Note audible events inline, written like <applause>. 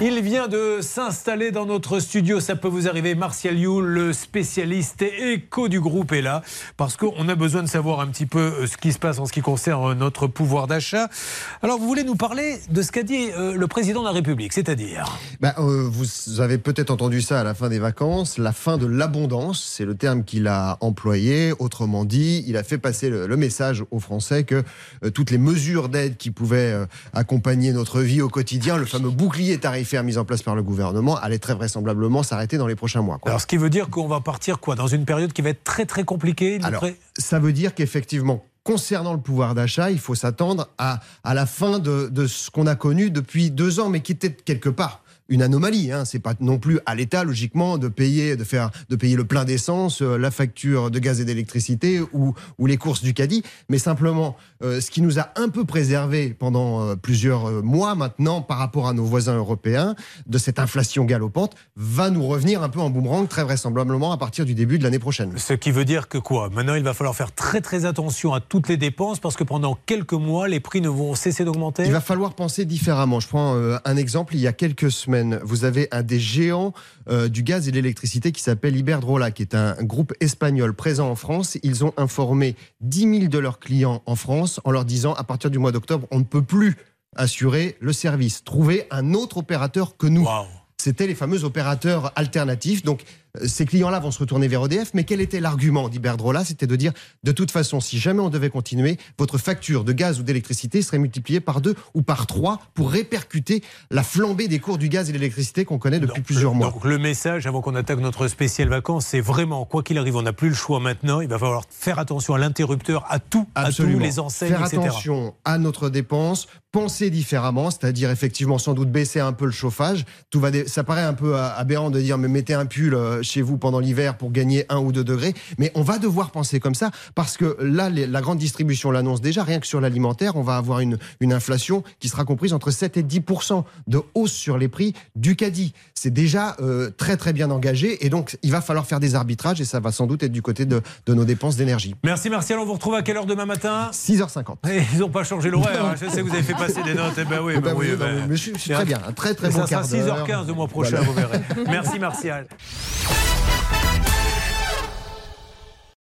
Il vient de s'installer dans notre studio, ça peut vous arriver. Martial You, le spécialiste éco du groupe, est là parce qu'on a besoin de savoir un petit peu euh, ce qui se passe en ce qui concerne notre pouvoir d'achat. Alors, vous voulez nous parler de ce qu'a dit euh, le président de la République, c'est-à-dire? Bah, euh, Vous avez peut-être entendu ça à la fin des vacances, la fin de l'abondance, c'est le terme qu'il a employé. Autrement dit, il a fait passer le, message aux Français que toutes les mesures d'aide qui pouvaient accompagner notre vie au quotidien, le fameux bouclier tarifaire faire mise en place par le gouvernement allait très vraisemblablement s'arrêter dans les prochains mois. Alors, ce qui veut dire qu'on va partir quoi Dans une période qui va être très très compliquée Alors, ça veut dire qu'effectivement, concernant le pouvoir d'achat, il faut s'attendre à, à la fin de, de ce qu'on a connu depuis deux ans, mais qui était quelque part une anomalie. Hein. C'est pas non plus à l'État, logiquement, de payer, de faire, de payer le plein d'essence, euh, la facture de gaz et d'électricité ou, ou les courses du caddie. Mais simplement, euh, ce qui nous a un peu préservé pendant euh, plusieurs mois maintenant par rapport à nos voisins européens de cette inflation galopante va nous revenir un peu en boomerang très vraisemblablement à partir du début de l'année prochaine. Ce qui veut dire que quoi? Maintenant, il va falloir faire très très attention à toutes les dépenses parce que pendant quelques mois, les prix ne vont cesser d'augmenter? Il va falloir penser différemment. Je prends un exemple. Il y a quelques semaines vous avez un des géants euh, du gaz et de l'électricité qui s'appelle Iberdrola, qui est un groupe espagnol présent en France. Ils ont informé 10 000 de leurs clients en France en leur disant à partir du mois d'octobre, on ne peut plus assurer le service. Trouvez un autre opérateur que nous. C'était les fameux opérateurs alternatifs. Donc ces clients-là vont se retourner vers EDF. Mais quel était l'argument d'Iberdrola C'était de dire, de toute façon, si jamais on devait continuer, votre facture de gaz ou d'électricité serait multipliée par deux ou par trois pour répercuter la flambée des cours du gaz et de l'électricité qu'on connaît depuis plusieurs mois. Donc le message, avant qu'on attaque notre spécial vacances, c'est vraiment, quoi qu'il arrive, on n'a plus le choix maintenant. Il va falloir faire attention à l'interrupteur, à tout, à tous les enseignes, Faire attention à notre dépense, penser différemment, c'est-à-dire effectivement sans doute baisser un peu le chauffage. Tout va Ça paraît un peu aberrant de dire mais mettez un pull euh, chez vous pendant l'hiver pour gagner 1 ou 2 degrés. Mais on va devoir penser comme ça parce que là, la grande distribution l'annonce déjà. Rien que sur l'alimentaire, on va avoir une, une inflation qui sera comprise entre 7 et 10% de hausse sur les prix du caddie. C'est déjà euh, très très bien engagé et donc il va falloir faire des arbitrages et ça va sans doute être du côté de, de nos dépenses d'énergie. Merci Martial, on vous retrouve à quelle heure demain matin? 6h50. Eh, ils n'ont pas changé l'horaire, hein. je sais que vous avez fait passer des notes. Eh ben oui, eh ben, oui, ben, mais je, suis très bien, un très très bon ça sera 6h15 le mois prochain, vous verrez. <laughs> Merci Martial.